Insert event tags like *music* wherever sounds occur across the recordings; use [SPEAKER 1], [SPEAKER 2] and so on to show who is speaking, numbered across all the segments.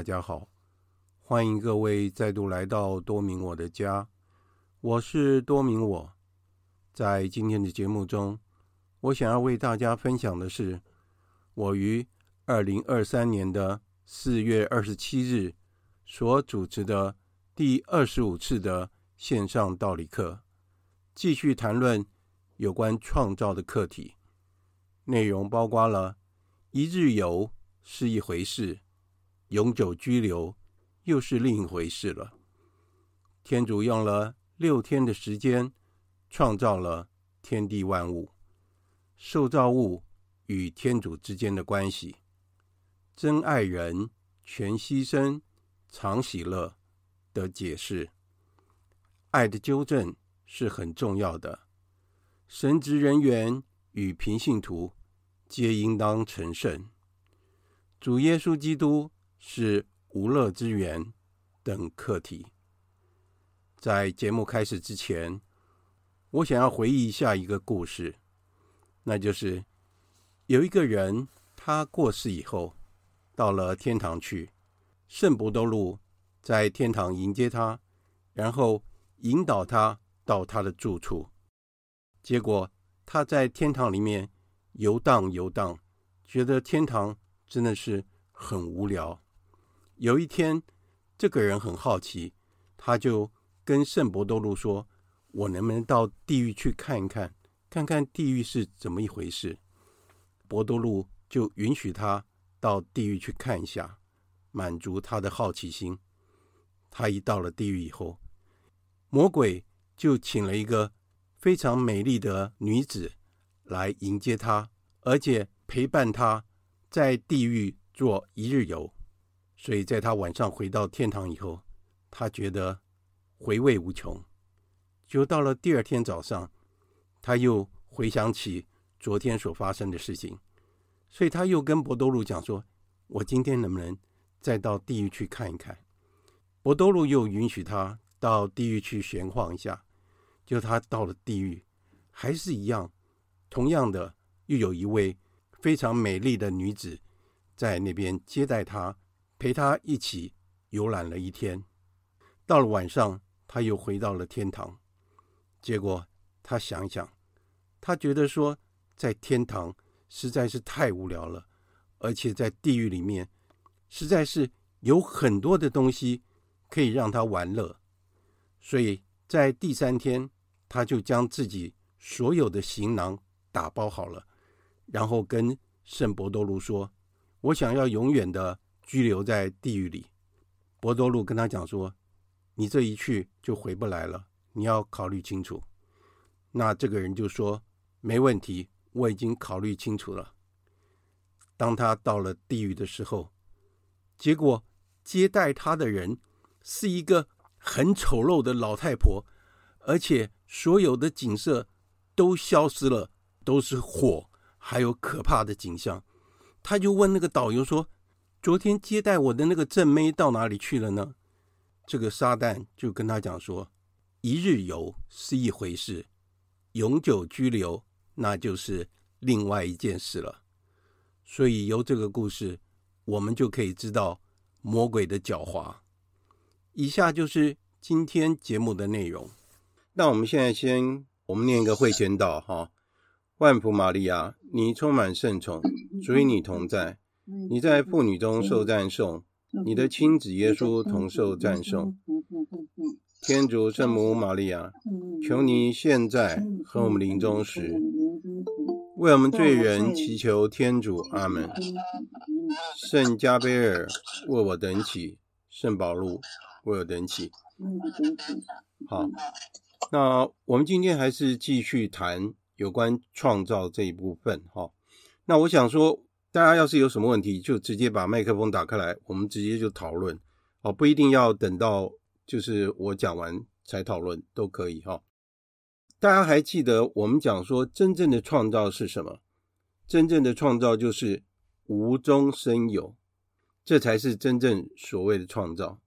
[SPEAKER 1] 大家好，欢迎各位再度来到多明我的家，我是多明我。在今天的节目中，我想要为大家分享的是，我于二零二三年的四月二十七日所主持的第二十五次的线上道理课，继续谈论有关创造的课题，内容包括了一日游。是一回事，永久居留又是另一回事了。天主用了六天的时间创造了天地万物，受造物与天主之间的关系，真爱人，全牺牲，常喜乐的解释，爱的纠正是很重要的。神职人员与平信徒皆应当成圣。主耶稣基督是无乐之源等课题。在节目开始之前，我想要回忆一下一个故事，那就是有一个人，他过世以后到了天堂去，圣伯多禄在天堂迎接他，然后引导他到他的住处。结果他在天堂里面游荡游荡，觉得天堂。真的是很无聊。有一天，这个人很好奇，他就跟圣伯多禄说：“我能不能到地狱去看一看，看看地狱是怎么一回事？”伯多禄就允许他到地狱去看一下，满足他的好奇心。他一到了地狱以后，魔鬼就请了一个非常美丽的女子来迎接他，而且陪伴他。在地狱做一日游，所以在他晚上回到天堂以后，他觉得回味无穷。就到了第二天早上，他又回想起昨天所发生的事情，所以他又跟博多禄讲说：“我今天能不能再到地狱去看一看？”博多禄又允许他到地狱去闲晃一下。就他到了地狱，还是一样，同样的，又有一位。非常美丽的女子在那边接待他，陪他一起游览了一天。到了晚上，他又回到了天堂。结果他想想，他觉得说，在天堂实在是太无聊了，而且在地狱里面实在是有很多的东西可以让他玩乐。所以在第三天，他就将自己所有的行囊打包好了。然后跟圣伯多禄说：“我想要永远的拘留在地狱里。”伯多禄跟他讲说：“你这一去就回不来了，你要考虑清楚。”那这个人就说：“没问题，我已经考虑清楚了。”当他到了地狱的时候，结果接待他的人是一个很丑陋的老太婆，而且所有的景色都消失了，都是火。还有可怕的景象，他就问那个导游说：“昨天接待我的那个正妹到哪里去了呢？”这个撒旦就跟他讲说：“一日游是一回事，永久居留那就是另外一件事了。”所以由这个故事，我们就可以知道魔鬼的狡猾。以下就是今天节目的内容。那我们现在先我们念一个会前祷哈。万福玛利亚，你充满圣宠，主与你同在，你在妇女中受赞颂，你的亲子耶稣同受赞颂。天主圣母玛利亚，求你现在和我们临终时，为我们罪人祈求天主。阿门。圣加贝尔为我等起，圣保禄为我等起。好，那我们今天还是继续谈。有关创造这一部分，哈，那我想说，大家要是有什么问题，就直接把麦克风打开来，我们直接就讨论，哦，不一定要等到就是我讲完才讨论，都可以，哈。大家还记得我们讲说，真正的创造是什么？真正的创造就是无中生有，这才是真正所谓的创造。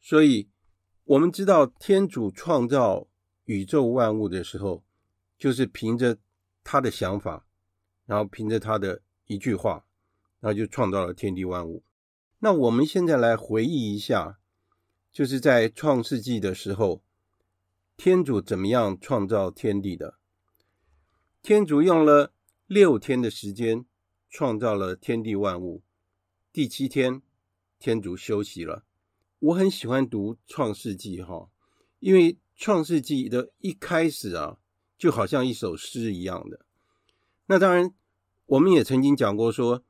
[SPEAKER 1] 所以，我们知道天主创造宇宙万物的时候。就是凭着他的想法，然后凭着他的一句话，然后就创造了天地万物。那我们现在来回忆一下，就是在创世纪的时候，天主怎么样创造天地的？天主用了六天的时间创造了天地万物，第七天天主休息了。我很喜欢读创世纪哈，因为创世纪的一开始啊，就好像一首诗一样的。那当然，我们也曾经讲过说，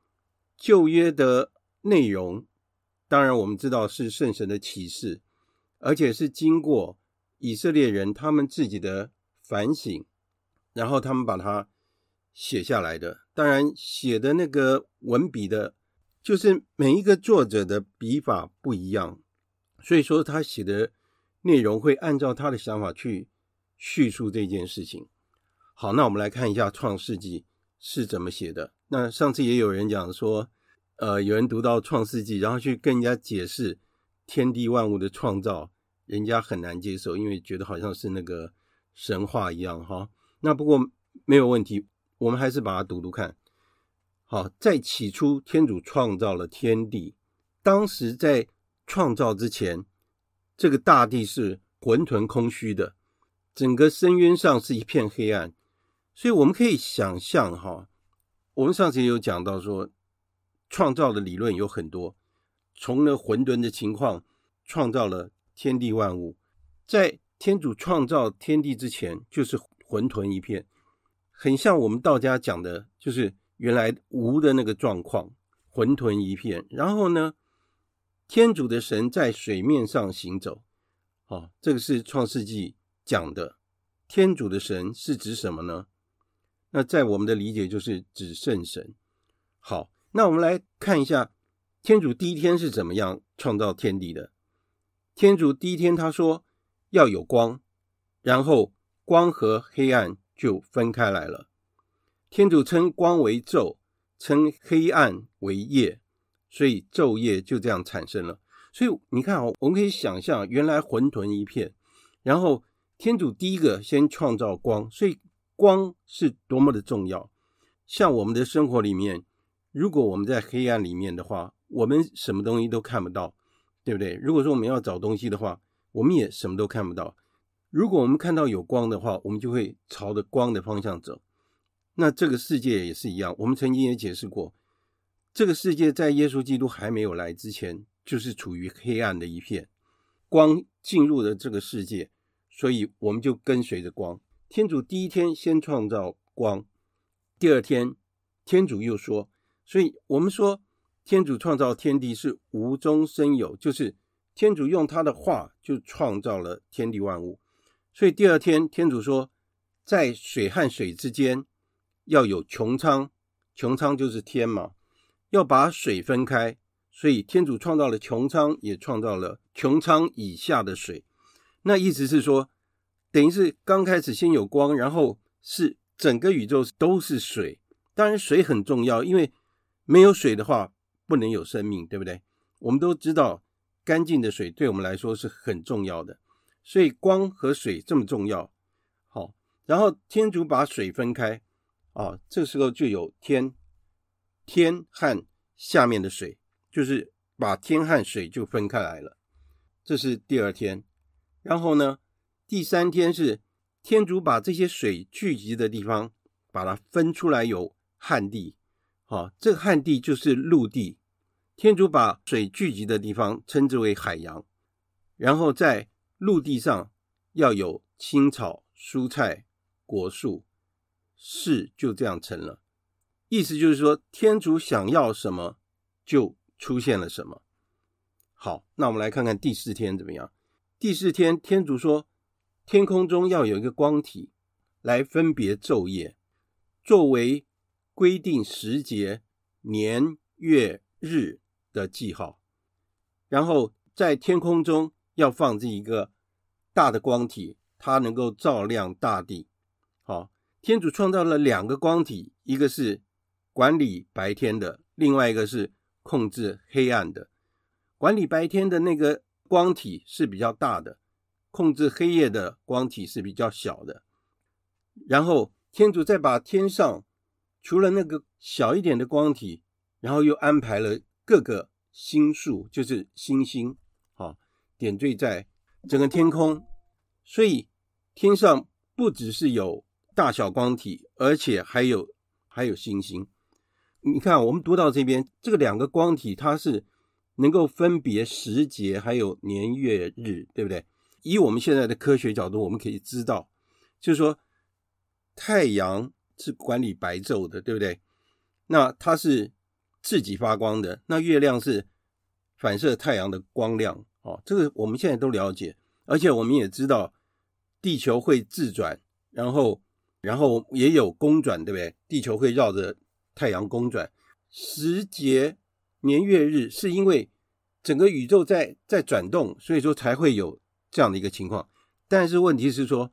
[SPEAKER 1] 旧约的内容，当然我们知道是圣神的启示，而且是经过以色列人他们自己的反省。然后他们把它写下来的，当然写的那个文笔的，就是每一个作者的笔法不一样，所以说他写的内容会按照他的想法去叙述这件事情。好，那我们来看一下《创世纪》是怎么写的。那上次也有人讲说，呃，有人读到《创世纪》，然后去跟人家解释天地万物的创造，人家很难接受，因为觉得好像是那个神话一样，哈。那不过没有问题，我们还是把它读读看。好，在起初，天主创造了天地。当时在创造之前，这个大地是浑沌空虚的，整个深渊上是一片黑暗。所以我们可以想象，哈，我们上次也有讲到说，创造的理论有很多，从那混沌的情况创造了天地万物。在天主创造天地之前，就是。混沌一片，很像我们道家讲的，就是原来无的那个状况，混沌一片。然后呢，天主的神在水面上行走。哦，这个是创世纪讲的。天主的神是指什么呢？那在我们的理解就是指圣神。好，那我们来看一下天主第一天是怎么样创造天地的。天主第一天他说要有光，然后。光和黑暗就分开来了。天主称光为昼，称黑暗为夜，所以昼夜就这样产生了。所以你看哦，我们可以想象，原来混沌一片，然后天主第一个先创造光，所以光是多么的重要。像我们的生活里面，如果我们在黑暗里面的话，我们什么东西都看不到，对不对？如果说我们要找东西的话，我们也什么都看不到。如果我们看到有光的话，我们就会朝着光的方向走。那这个世界也是一样。我们曾经也解释过，这个世界在耶稣基督还没有来之前，就是处于黑暗的一片。光进入了这个世界，所以我们就跟随着光。天主第一天先创造光，第二天天主又说，所以我们说天主创造天地是无中生有，就是天主用他的话就创造了天地万物。所以第二天，天主说，在水和水之间要有穹苍，穹苍就是天嘛，要把水分开。所以天主创造了穹苍，也创造了穹苍以下的水。那意思是说，等于是刚开始先有光，然后是整个宇宙都是水。当然，水很重要，因为没有水的话，不能有生命，对不对？我们都知道，干净的水对我们来说是很重要的。所以光和水这么重要，好，然后天主把水分开，啊，这时候就有天，天和下面的水，就是把天和水就分开来了。这是第二天，然后呢，第三天是天主把这些水聚集的地方，把它分出来有旱地，好，这个旱地就是陆地，天主把水聚集的地方称之为海洋，然后在陆地上要有青草、蔬菜、果树，事就这样成了。意思就是说，天主想要什么，就出现了什么。好，那我们来看看第四天怎么样。第四天，天主说，天空中要有一个光体来分别昼夜，作为规定时节、年、月、日的记号。然后在天空中。要放置一个大的光体，它能够照亮大地。好，天主创造了两个光体，一个是管理白天的，另外一个是控制黑暗的。管理白天的那个光体是比较大的，控制黑夜的光体是比较小的。然后天主再把天上除了那个小一点的光体，然后又安排了各个星宿，就是星星，啊，点缀在整个天空。所以天上不只是有大小光体，而且还有还有星星。你看，我们读到这边，这个两个光体，它是能够分别时节，还有年月日，对不对？以我们现在的科学角度，我们可以知道，就是说太阳是管理白昼的，对不对？那它是自己发光的，那月亮是反射太阳的光亮，哦，这个我们现在都了解，而且我们也知道地球会自转，然后然后也有公转，对不对？地球会绕着太阳公转，时节年月日是因为整个宇宙在在转动，所以说才会有这样的一个情况。但是问题是说，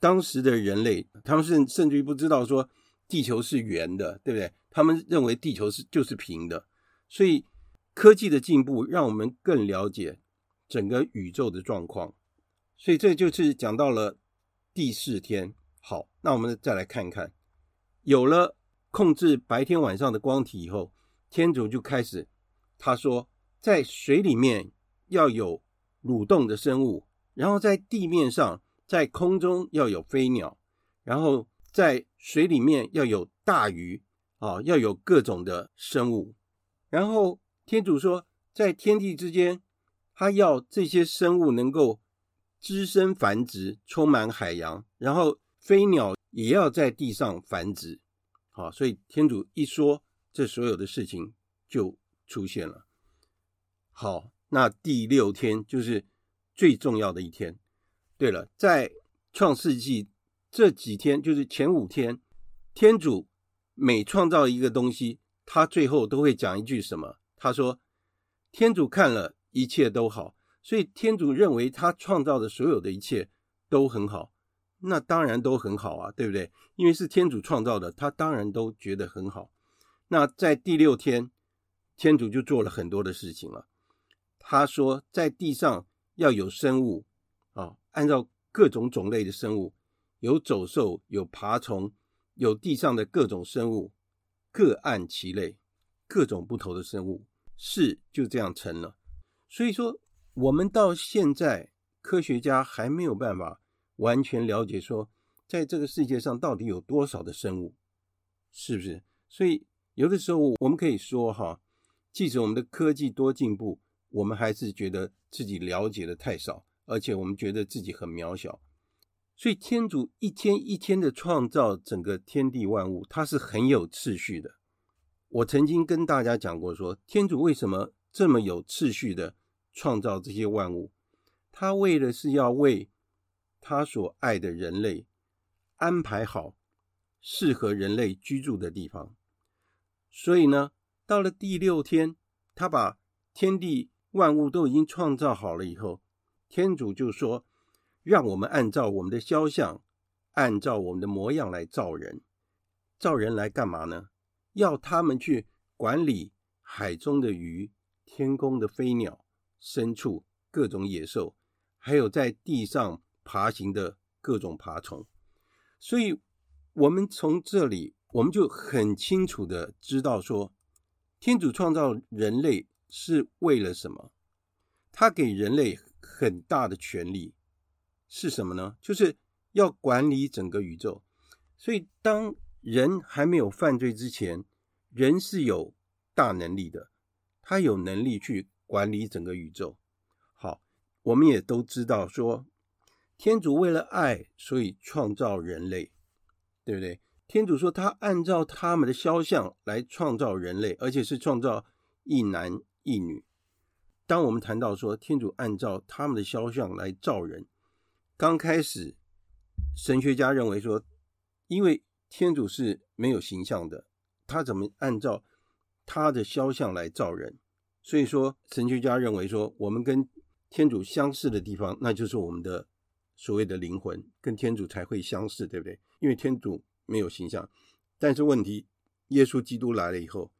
[SPEAKER 1] 当时的人类他们甚甚至于不知道说地球是圆的，对不对？他们认为地球是就是平的。所以科技的进步让我们更了解整个宇宙的状况。所以这就是讲到了第四天。好，那我们再来看一看，有了。控制白天晚上的光体以后，天主就开始他说，在水里面要有蠕动的生物，然后在地面上，在空中要有飞鸟，然后在水里面要有大鱼啊，要有各种的生物。然后天主说，在天地之间，他要这些生物能够滋生繁殖，充满海洋，然后飞鸟也要在地上繁殖。好，所以天主一说，这所有的事情就出现了。好，那第六天就是最重要的一天。对了，在创世纪这几天，就是前五天，天主每创造一个东西，他最后都会讲一句什么？他说：“天主看了一切都好。”所以天主认为他创造的所有的一切都很好。那当然都很好啊，对不对？因为是天主创造的，他当然都觉得很好。那在第六天，天主就做了很多的事情了。他说，在地上要有生物啊，按照各种种类的生物，有走兽，有爬虫，有地上的各种生物，各按其类，各种不同的生物，事就这样成了。所以说，我们到现在科学家还没有办法。完全了解说，在这个世界上到底有多少的生物，是不是？所以有的时候我们可以说哈，即使我们的科技多进步，我们还是觉得自己了解的太少，而且我们觉得自己很渺小。所以天主一天一天的创造整个天地万物，它是很有次序的。我曾经跟大家讲过说，天主为什么这么有次序的创造这些万物？他为的是要为他所爱的人类安排好适合人类居住的地方，所以呢，到了第六天，他把天地万物都已经创造好了以后，天主就说：“让我们按照我们的肖像，按照我们的模样来造人。造人来干嘛呢？要他们去管理海中的鱼、天空的飞鸟、牲畜、各种野兽，还有在地上。”爬行的各种爬虫，所以我们从这里我们就很清楚的知道说，天主创造人类是为了什么？他给人类很大的权力是什么呢？就是要管理整个宇宙。所以当人还没有犯罪之前，人是有大能力的，他有能力去管理整个宇宙。好，我们也都知道说。天主为了爱，所以创造人类，对不对？天主说他按照他们的肖像来创造人类，而且是创造一男一女。当我们谈到说天主按照他们的肖像来造人，刚开始神学家认为说，因为天主是没有形象的，他怎么按照他的肖像来造人？所以说神学家认为说，我们跟天主相似的地方，那就是我们的。所谓的灵魂跟天主才会相似，对不对？因为天主没有形象，但是问题，耶稣基督来了以后，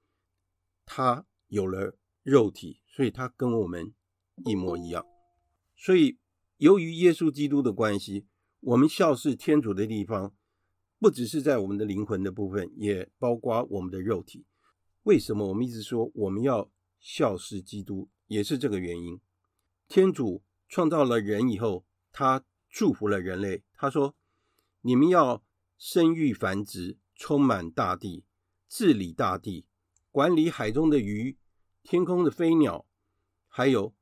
[SPEAKER 1] 他有了肉体，所以他跟我们一模一样。所以由于耶稣基督的关系，我们肖似天主的地方，不只是在我们的灵魂的部分，也包括我们的肉体。为什么我们一直说我们要效似基督，也是这个原因。天主创造了人以后，他祝福了人类，他说：“你们要生育繁殖，充满大地，治理大地，管理海中的鱼，天空的飞鸟，还有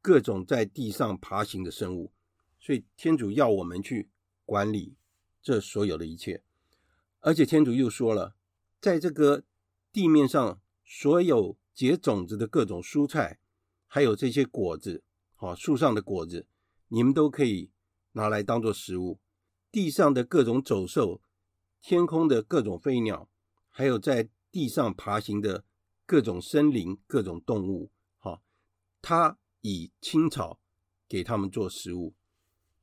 [SPEAKER 1] 各种在地上爬行的生物。”所以天主要我们去管理这所有的一切，而且天主又说了，在这个地面上所有结种子的各种蔬菜，还有这些果子，好，树上的果子，你们都可以拿来当做食物。地上的各种走兽，天空的各种飞鸟，还有在地上爬行的各种森林、各种动物，好，他以青草给他们做食物。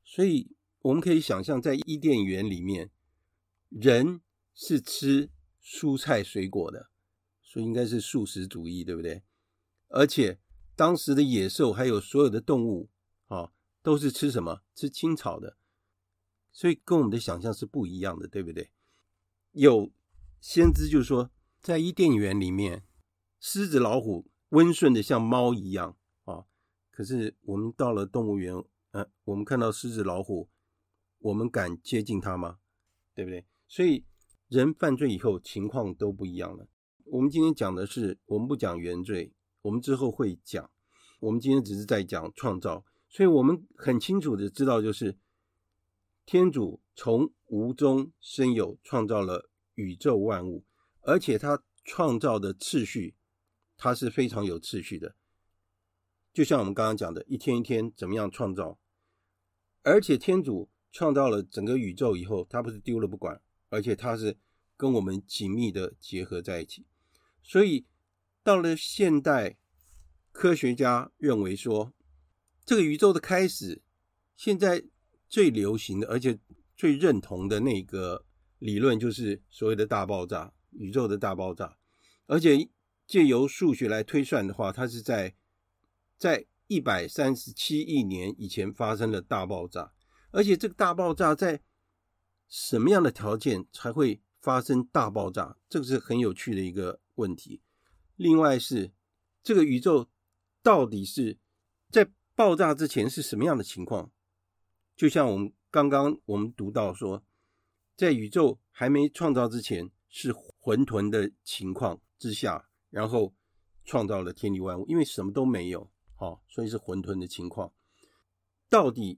[SPEAKER 1] 所以我们可以想象，在伊甸园里面，人是吃蔬菜水果的，所以应该是素食主义，对不对？而且当时的野兽还有所有的动物啊，都是吃什么？吃青草的。所以跟我们的想象是不一样的，对不对？有先知就说，在伊甸园里面，狮子、老虎温顺的像猫一样啊，可是我们到了动物园。嗯、我们看到狮子、老虎，我们敢接近它吗？对不对？所以人犯罪以后，情况都不一样了。我们今天讲的是，我们不讲原罪，我们之后会讲。我们今天只是在讲创造，所以我们很清楚的知道，就是天主从无中生有，创造了宇宙万物，而且他创造的次序，它是非常有次序的。就像我们刚刚讲的，一天一天怎么样创造，而且天主创造了整个宇宙以后，他不是丢了不管，而且他是跟我们紧密的结合在一起。所以到了现代，科学家认为说，这个宇宙的开始，现在最流行的，而且最认同的那个理论，就是所谓的大爆炸，宇宙的大爆炸。而且借由数学来推算的话，它是在在一百三十七亿年以前发生了大爆炸，而且这个大爆炸在什么样的条件才会发生大爆炸？这个是很有趣的一个问题。另外是这个宇宙到底是在爆炸之前是什么样的情况？就像我们刚刚我们读到说，在宇宙还没创造之前是混沌的情况之下，然后创造了天地万物，因为什么都没有。好，所以是混沌的情况，到底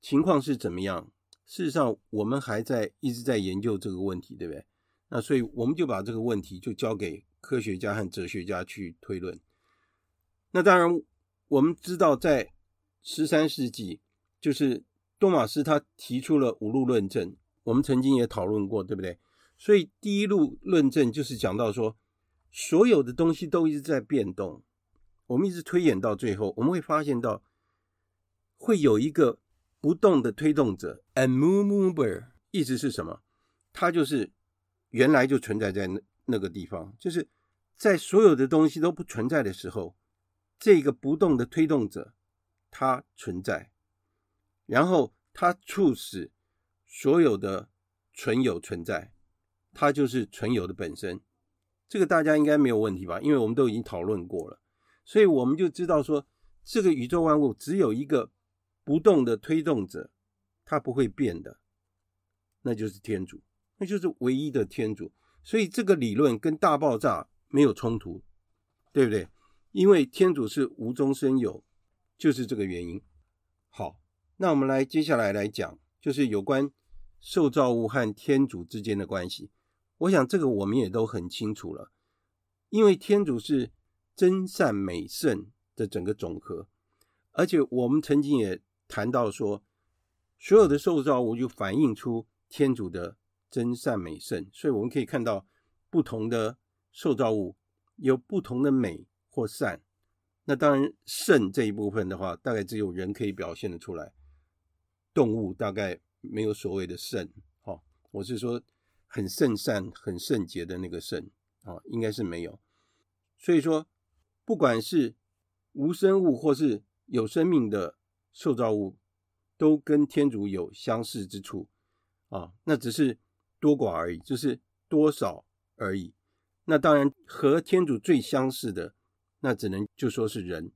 [SPEAKER 1] 情况是怎么样？事实上，我们还在一直在研究这个问题，对不对？那所以我们就把这个问题就交给科学家和哲学家去推论。那当然，我们知道在十三世纪，就是多玛斯他提出了五路论证，我们曾经也讨论过，对不对？所以第一路论证就是讲到说，所有的东西都一直在变动。我们一直推演到最后，我们会发现到会有一个不动的推动者，immovable，意思是什么？它就是原来就存在在那那个地方，就是在所有的东西都不存在的时候，这个不动的推动者它存在，然后它促使所有的存有存在，它就是存有的本身。这个大家应该没有问题吧？因为我们都已经讨论过了。所以我们就知道说，这个宇宙万物只有一个不动的推动者，它不会变的，那就是天主，那就是唯一的天主。所以这个理论跟大爆炸没有冲突，对不对？因为天主是无中生有，就是这个原因。好，那我们来接下来来讲，就是有关受造物和天主之间的关系。我想这个我们也都很清楚了，因为天主是。真善美圣的整个总和，而且我们曾经也谈到说，所有的受造物就反映出天主的真善美圣，所以我们可以看到不同的受造物有不同的美或善。那当然圣这一部分的话，大概只有人可以表现得出来，动物大概没有所谓的圣。哈，我是说很圣善、很圣洁的那个圣啊，应该是没有。所以说。不管是无生物或是有生命的受造物，都跟天主有相似之处啊，那只是多寡而已，就是多少而已。那当然和天主最相似的，那只能就说是人，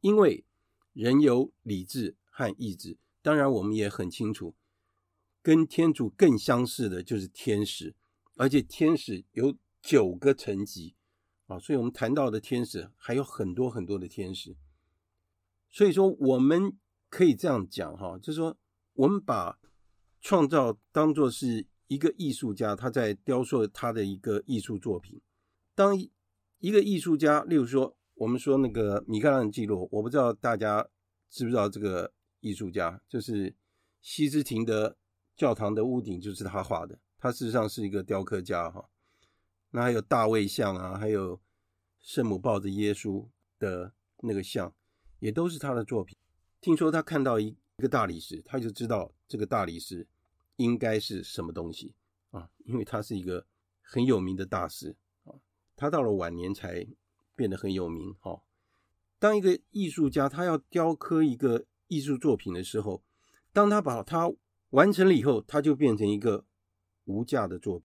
[SPEAKER 1] 因为人有理智和意志。当然，我们也很清楚，跟天主更相似的就是天使，而且天使有九个层级啊，所以我们谈到的天使还有很多很多的天使。所以说，我们可以这样讲哈，就是说，我们把创造当作是一个艺术家他在雕塑他的一个艺术作品。当一个艺术家，例如说，我们说那个米开朗基罗，我不知道大家知不知道这个艺术家，就是西斯廷的教堂的屋顶就是他画的。他事实上是一个雕刻家哈。那还有大卫像啊，还有圣母抱着耶稣的那个像。也都是他的作品。听说他看到一一个大理石，他就知道这个大理石应该是什么东西啊，因为他是一个很有名的大师啊。他到了晚年才变得很有名哈。当一个艺术家他要雕刻一个艺术作品的时候，当他把他完成了以后，它就变成一个无价的作品。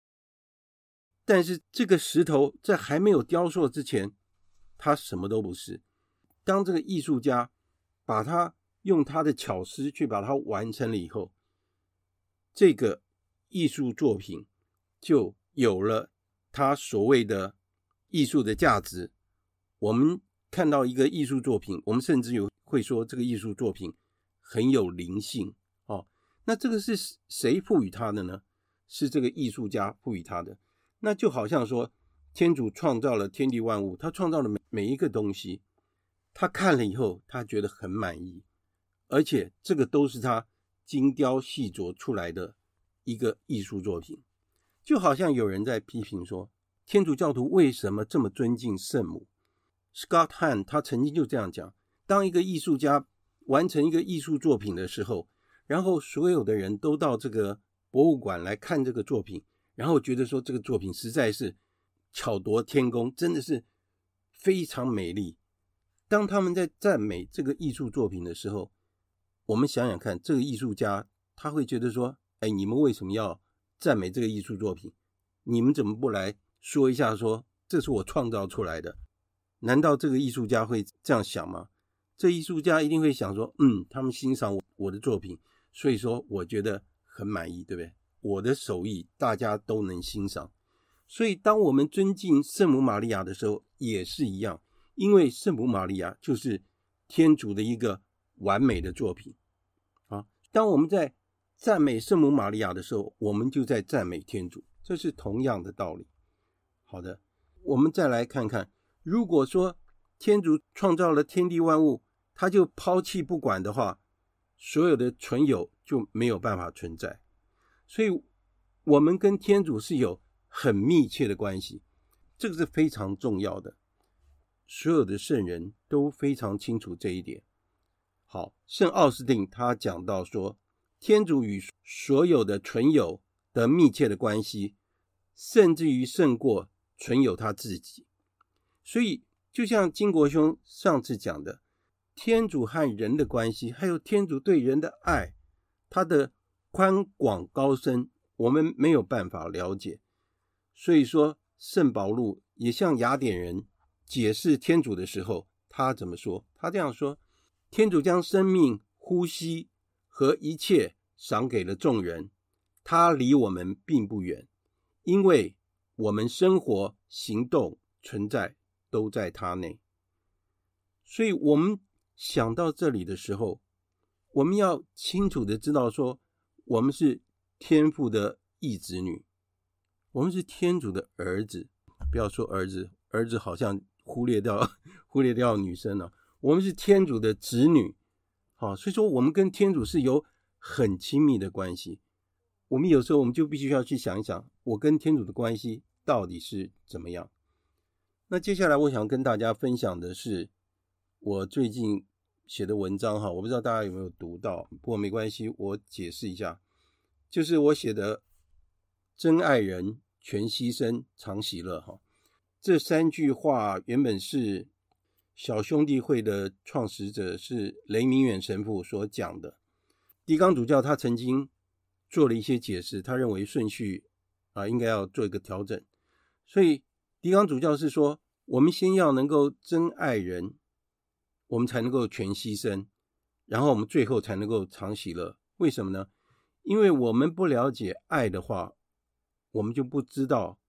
[SPEAKER 1] 但是这个石头在还没有雕塑之前，它什么都不是。当这个艺术家把它用他的巧思去把它完成了以后，这个艺术作品就有了他所谓的艺术的价值。我们看到一个艺术作品，我们甚至有会说这个艺术作品很有灵性。那这个是谁赋予他的呢？是这个艺术家赋予他的。那就好像说，天主创造了天地万物，他创造了每每一个东西。他看了以后，他觉得很满意，而且这个都是他精雕细琢出来的一个艺术作品。就好像有人在批评说，天主教徒为什么这么尊敬圣母？Scott Hahn 他曾经就这样讲：当一个艺术家完成一个艺术作品的时候，然后所有的人都到这个博物馆来看这个作品，然后觉得说这个作品实在是巧夺天工，真的是非常美丽。当他们在赞美这个艺术作品的时候，我们想想看，这个艺术家他会觉得说：“哎，你们为什么要赞美这个艺术作品？你们怎么不来说一下说这是我创造出来的？难道这个艺术家会这样想吗？这艺术家一定会想说：嗯，他们欣赏我我的作品，所以说我觉得很满意，对不对？我的手艺大家都能欣赏。所以当我们尊敬圣母玛利亚的时候，也是一样。”因为圣母玛利亚就是天主的一个完美的作品啊！当我们在赞美圣母玛利亚的时候，我们就在赞美天主，这是同样的道理。好的，我们再来看看，如果说天主创造了天地万物，他就抛弃不管的话，所有的存有就没有办法存在。所以，我们跟天主是有很密切的关系，这个是非常重要的。所有的圣人都非常清楚这一点。好，圣奥斯定他讲到说，天主与所有的存有的密切的关系，甚至于胜过存有他自己。所以，就像金国兄上次讲的，天主和人的关系，还有天主对人的爱，他的宽广高深，我们没有办法了解。所以说，圣保禄也向雅典人。解释天主的时候，他怎么说？他这样说：天主将生命、呼吸和一切赏给了众人，他离我们并不远，因为我们生活、行动、存在都在他内。所以，我们想到这里的时候，我们要清楚的知道说，我们是天父的义子女，我们是天主的儿子。不要说儿子，儿子好像。忽略掉，*laughs* 忽略掉女生了。我们是天主的子女，好，所以说我们跟天主是有很亲密的关系。我们有时候我们就必须要去想一想，我跟天主的关系到底是怎么样。那接下来我想跟大家分享的是我最近写的文章哈，我不知道大家有没有读到，不过没关系，我解释一下，就是我写的“真爱人，全牺牲，常喜乐”哈。这三句话原本是小兄弟会的创始者是雷明远神父所讲的。狄刚主教他曾经做了一些解释，他认为顺序啊应该要做一个调整。所以，狄刚主教是说，我们先要能够真爱人，我们才能够全牺牲，然后我们最后才能够常喜乐。为什么呢？因为我们不了解爱的话，我们就不知道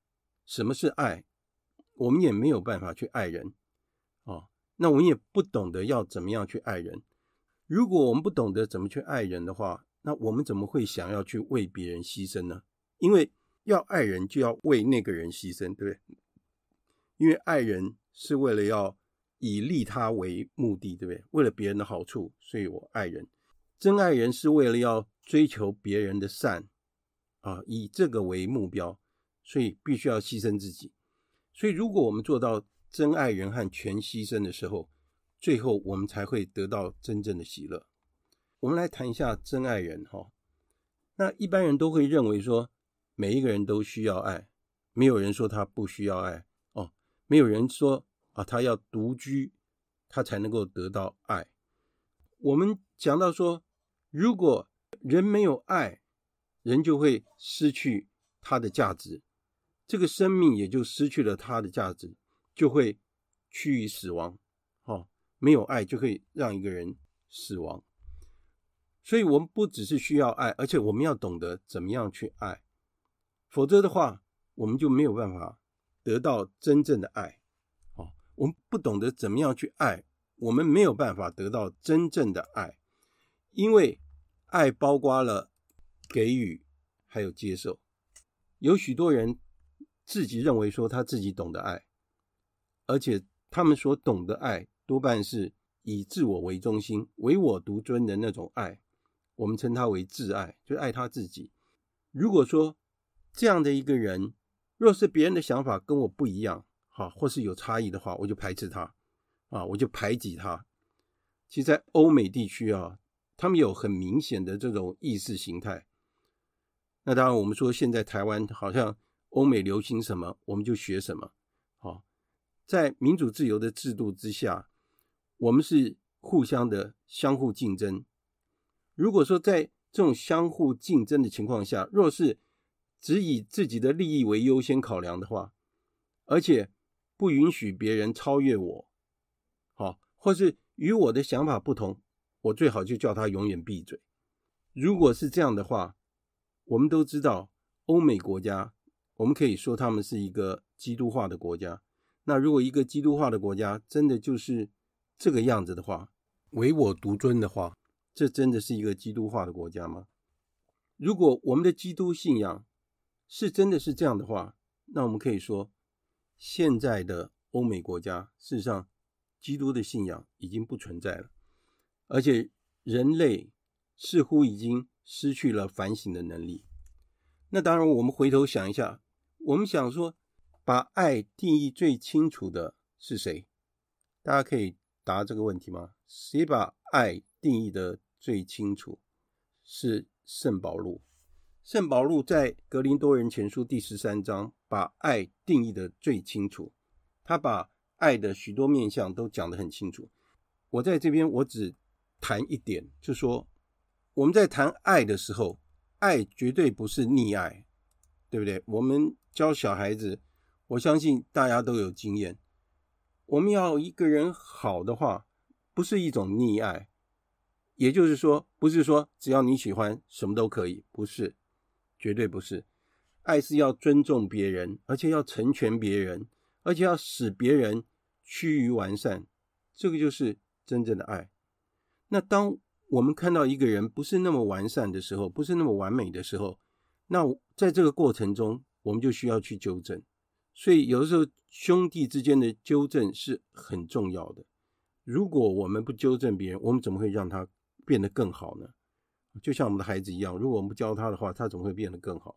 [SPEAKER 1] 什么是爱，我们也没有办法去爱人。哦，那我们也不懂得要怎么样去爱人。如果我们不懂得怎么去爱人的话，那我们怎么会想要去为别人牺牲呢？因为要爱人，就要为那个人牺牲，对不对？因为爱人是为了要以利他为目的，对不对？为了别人的好处，所以我爱人。真爱人是为了要追求别人的善啊，以这个为目标，所以必须要牺牲自己。所以，如果我们做到真爱人和全牺牲的时候，最后我们才会得到真正的喜乐。我们来谈一下真爱人哈。那一般人都会认为说，每一个人都需要爱，没有人说他不需要爱哦。没有人说啊，他要独居，他才能够得到爱。我们讲到说，如果人没有爱，人就会失去他的价值，这个生命也就失去了他的价值，就会趋于死亡。没有爱就可以让一个人死亡，所以我们不只是需要爱，而且我们要懂得怎么样去爱，否则的话，我们就没有办法得到真正的爱。我们不懂得怎么样去爱，我们没有办法得到真正的爱，因为爱包括了给予还有接受。有许多人自己认为说他自己懂得爱，而且他们所懂得爱。多半是以自我为中心、唯我独尊的那种爱，我们称它为自爱，就爱他自己。如果说这样的一个人，若是别人的想法跟我不一样，啊，或是有差异的话，我就排斥他，啊，我就排挤他。其实，在欧美地区啊，他们有很明显的这种意识形态。那当然，我们说现在台湾好像欧美流行什么，我们就学什么，好，在民主自由的制度之下。我们是互相的相互竞争。如果说在这种相互竞争的情况下，若是只以自己的利益为优先考量的话，而且不允许别人超越我，好，或是与我的想法不同，我最好就叫他永远闭嘴。如果是这样的话，我们都知道欧美国家，我们可以说他们是一个基督化的国家。那如果一个基督化的国家真的就是这个样子的话，唯我独尊的话，这真的是一个基督化的国家吗？如果我们的基督信仰是真的是这样的话，那我们可以说，现在的欧美国家事实上，基督的信仰已经不存在了，而且人类似乎已经失去了反省的能力。那当然，我们回头想一下，我们想说，把爱定义最清楚的是谁？大家可以。答这个问题吗？谁把爱定义的最清楚？是圣保禄。圣保禄在格林多人前书第十三章把爱定义的最清楚。他把爱的许多面相都讲得很清楚。我在这边我只谈一点，就说我们在谈爱的时候，爱绝对不是溺爱，对不对？我们教小孩子，我相信大家都有经验。我们要一个人好的话，不是一种溺爱，也就是说，不是说只要你喜欢什么都可以，不是，绝对不是。爱是要尊重别人，而且要成全别人，而且要使别人趋于完善，这个就是真正的爱。那当我们看到一个人不是那么完善的时候，不是那么完美的时候，那在这个过程中，我们就需要去纠正。所以有的时候兄弟之间的纠正是很重要的。如果我们不纠正别人，我们怎么会让他变得更好呢？就像我们的孩子一样，如果我们不教他的话，他怎么会变得更好？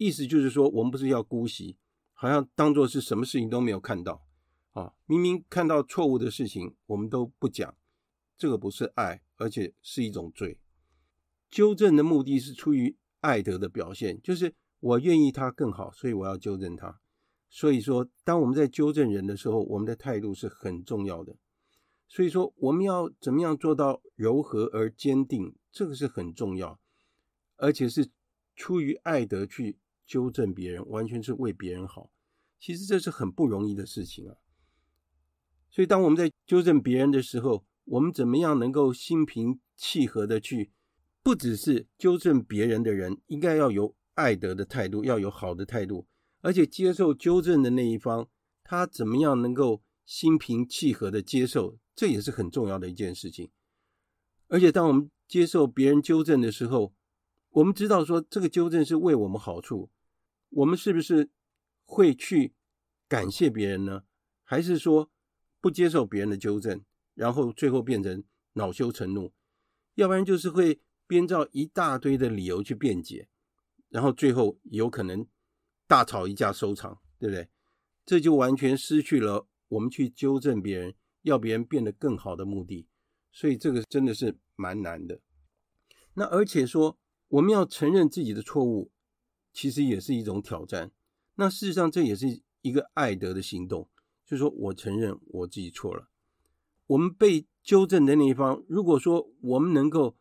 [SPEAKER 1] 意思就是说，我们不是要姑息，好像当做是什么事情都没有看到啊。明明看到错误的事情，我们都不讲，这个不是爱，而且是一种罪。纠正的目的是出于爱德的表现，就是我愿意他更好，所以我要纠正他。所以说，当我们在纠正人的时候，我们的态度是很重要的。所以说，我们要怎么样做到柔和而坚定，这个是很重要，而且是出于爱德去纠正别人，完全是为别人好。其实这是很不容易的事情啊。所以，当我们在纠正别人的时候，我们怎么样能够心平气和的去，不只是纠正别人的人，应该要有爱德的态度，要有好的态度，而且接受纠正的那一方，他怎么样能够心平气和的接受，这也是很重要的一件事情。而且，当我们接受别人纠正的时候，我们知道说这个纠正是为我们好处，我们是不是会去感谢别人呢？还是说不接受别人的纠正，然后最后变成恼羞成怒？要不然就是会编造一大堆的理由去辩解，然后最后有可能大吵一架收场，对不对？这就完全失去了我们去纠正别人，要别人变得更好的目的。所以这个真的是蛮难的。那而且说我们要承认自己的错误，其实也是一种挑战。那事实上这也是一个爱德的行动，就是说我承认我自己错了。我们被纠正的那一方，如果说我们能够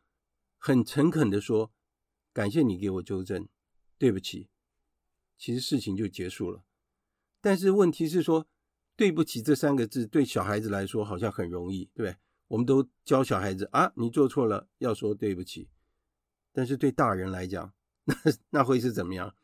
[SPEAKER 1] 很诚恳的说，感谢你给我纠正，对不起，其实事情就结束了。但是问题是说，对不起这三个字对小孩子来说好像很容易，对不对？我们都教小孩子啊，你做错了要说对不起。但是对大人来讲，那 *laughs* 那会是怎么样？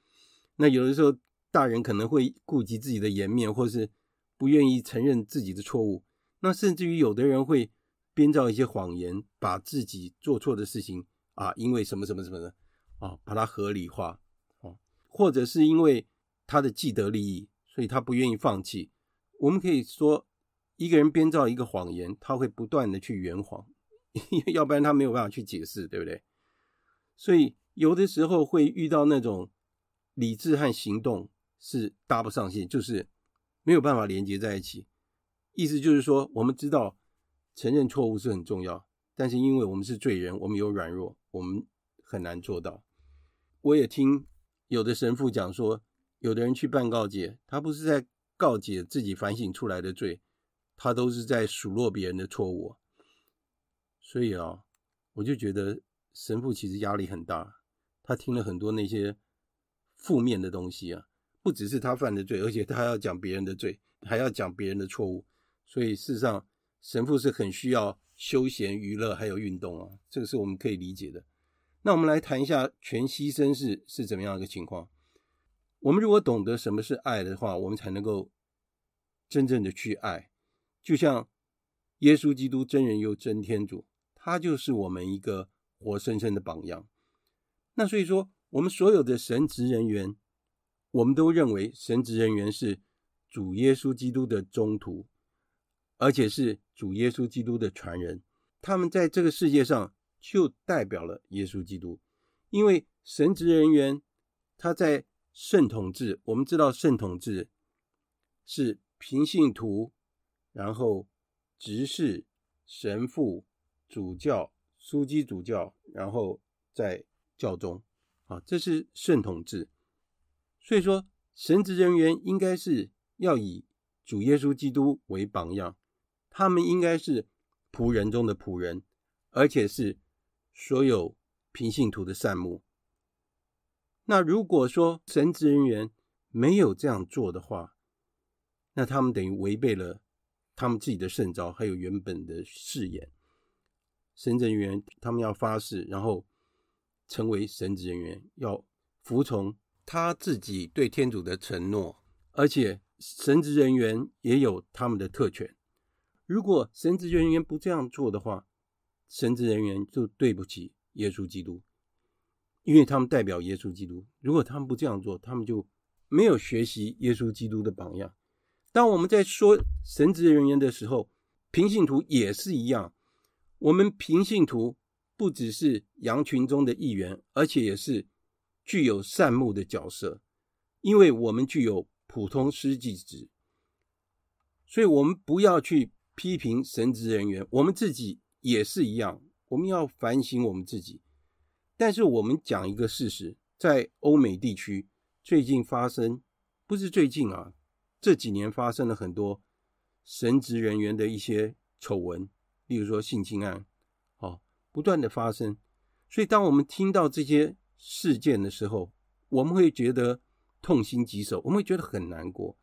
[SPEAKER 1] 那有的时候大人可能会顾及自己的颜面，或是不愿意承认自己的错误。那甚至于有的人会编造一些谎言，把自己做错的事情啊，因为什么什么什么的啊，把它合理化啊，或者是因为他的既得利益，所以他不愿意放弃。我们可以说。一个人编造一个谎言，他会不断的去圆谎，*laughs* 要不然他没有办法去解释，对不对？所以有的时候会遇到那种理智和行动是搭不上线，就是没有办法连接在一起。意思就是说，我们知道承认错误是很重要，但是因为我们是罪人，我们有软弱，我们很难做到。我也听有的神父讲说，有的人去办告解，他不是在告解自己反省出来的罪。他都是在数落别人的错误，所以啊，我就觉得神父其实压力很大。他听了很多那些负面的东西啊，不只是他犯的罪，而且他要讲别人的罪，还要讲别人的错误。所以事实上，神父是很需要休闲娱乐还有运动啊，这个是我们可以理解的。那我们来谈一下全牺牲是是怎么样一个情况。我们如果懂得什么是爱的话，我们才能够真正的去爱。就像耶稣基督真人又真天主，他就是我们一个活生生的榜样。那所以说，我们所有的神职人员，我们都认为神职人员是主耶稣基督的宗徒，而且是主耶稣基督的传人。他们在这个世界上就代表了耶稣基督，因为神职人员他在圣统制，我们知道圣统制是平信徒。然后，执事、神父、主教、枢机主教，然后在教宗，啊，这是圣统制。所以说，神职人员应该是要以主耶稣基督为榜样，他们应该是仆人中的仆人，而且是所有平信徒的善牧。那如果说神职人员没有这样做的话，那他们等于违背了。他们自己的圣召，还有原本的誓言，神职人员他们要发誓，然后成为神职人员，要服从他自己对天主的承诺，而且神职人员也有他们的特权。如果神职人员不这样做的话，神职人员就对不起耶稣基督，因为他们代表耶稣基督。如果他们不这样做，他们就没有学习耶稣基督的榜样。当我们在说神职人员的时候，平信徒也是一样。我们平信徒不只是羊群中的一员，而且也是具有善牧的角色，因为我们具有普通司祭职。所以，我们不要去批评神职人员，我们自己也是一样。我们要反省我们自己。但是，我们讲一个事实，在欧美地区最近发生，不是最近啊。这几年发生了很多神职人员的一些丑闻，例如说性侵案，不断的发生。所以，当我们听到这些事件的时候，我们会觉得痛心疾首，我们会觉得很难过。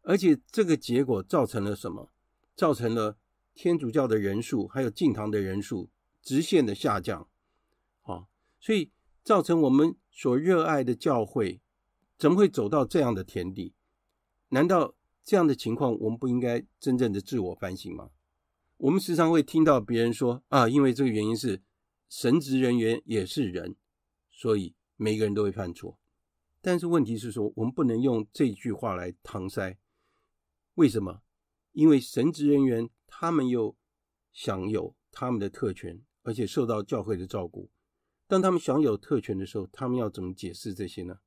[SPEAKER 1] 而且这个结果造成了什么？造成了天主教的人数还有敬堂的人数直线的下降。啊，所以造成我们所热爱的教会怎么会走到这样的田地？难道这样的情况我们不应该真正的自我反省吗？我们时常会听到别人说啊，因为这个原因是神职人员也是人，所以每个人都会犯错。但是问题是说，我们不能用这句话来搪塞。为什么？因为神职人员他们又享有他们的特权，而且受到教会的照顾。当他们享有特权的时候，他们要怎么解释这些呢？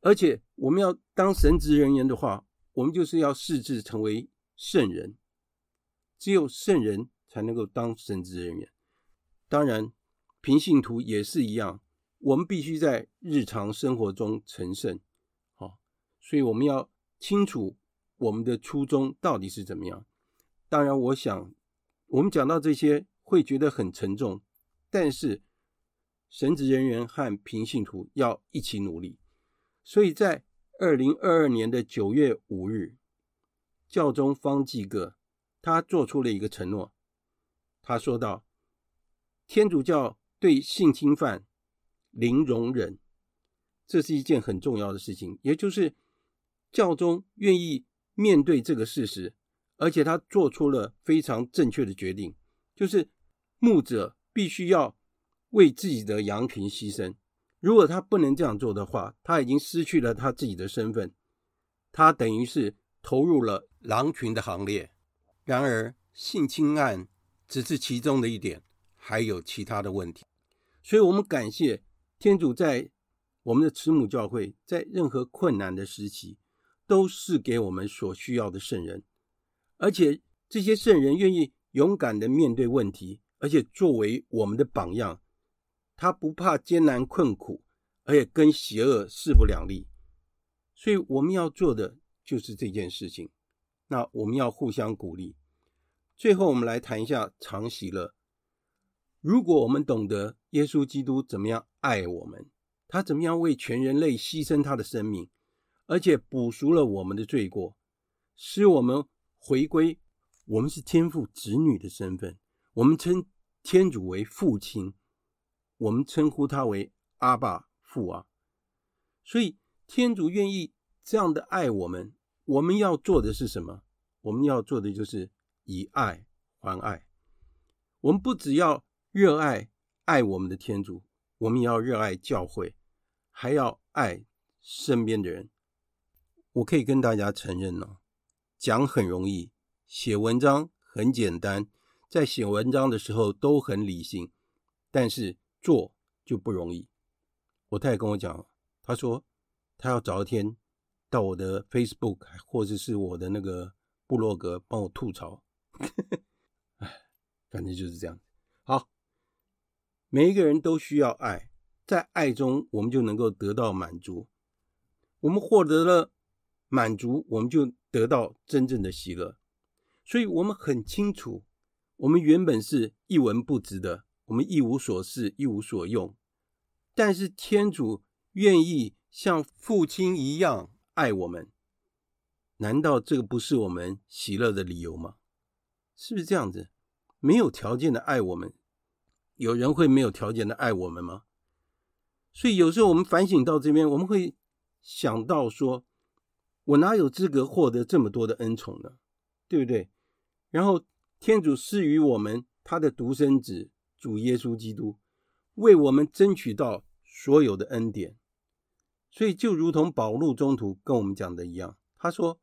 [SPEAKER 1] 而且我们要当神职人员的话，我们就是要誓志成为圣人。只有圣人才能够当神职人员。当然，平信徒也是一样，我们必须在日常生活中成圣。好，所以我们要清楚。我们的初衷到底是怎么样？当然，我想我们讲到这些会觉得很沉重，但是神职人员和平信徒要一起努力。所以在二零二二年的九月五日，教宗方济各他做出了一个承诺，他说道：“天主教对性侵犯零容忍，这是一件很重要的事情，也就是教宗愿意。”面对这个事实，而且他做出了非常正确的决定，就是牧者必须要为自己的羊群牺牲。如果他不能这样做的话，他已经失去了他自己的身份，他等于是投入了狼群的行列。然而，性侵案只是其中的一点，还有其他的问题。所以，我们感谢天主，在我们的慈母教会，在任何困难的时期。都是给我们所需要的圣人，而且这些圣人愿意勇敢的面对问题，而且作为我们的榜样，他不怕艰难困苦，而且跟邪恶势不两立。所以我们要做的就是这件事情。那我们要互相鼓励。最后，我们来谈一下常喜乐。如果我们懂得耶稣基督怎么样爱我们，他怎么样为全人类牺牲他的生命。而且补赎了我们的罪过，使我们回归我们是天父子女的身份。我们称天主为父亲，我们称呼他为阿爸父啊。所以天主愿意这样的爱我们，我们要做的是什么？我们要做的就是以爱还爱。我们不只要热爱爱我们的天主，我们也要热爱教会，还要爱身边的人。我可以跟大家承认呢，讲很容易，写文章很简单，在写文章的时候都很理性，但是做就不容易。我太太跟我讲，她说她要找一天到我的 Facebook 或者是我的那个部落格帮我吐槽，*laughs* 哎，反正就是这样。好，每一个人都需要爱，在爱中我们就能够得到满足，我们获得了。满足，我们就得到真正的喜乐。所以，我们很清楚，我们原本是一文不值的，我们一无所事，一无所用。但是，天主愿意像父亲一样爱我们，难道这个不是我们喜乐的理由吗？是不是这样子？没有条件的爱我们，有人会没有条件的爱我们吗？所以，有时候我们反省到这边，我们会想到说。我哪有资格获得这么多的恩宠呢？对不对？然后天主赐予我们他的独生子主耶稣基督，为我们争取到所有的恩典。所以就如同保禄宗徒跟我们讲的一样，他说：“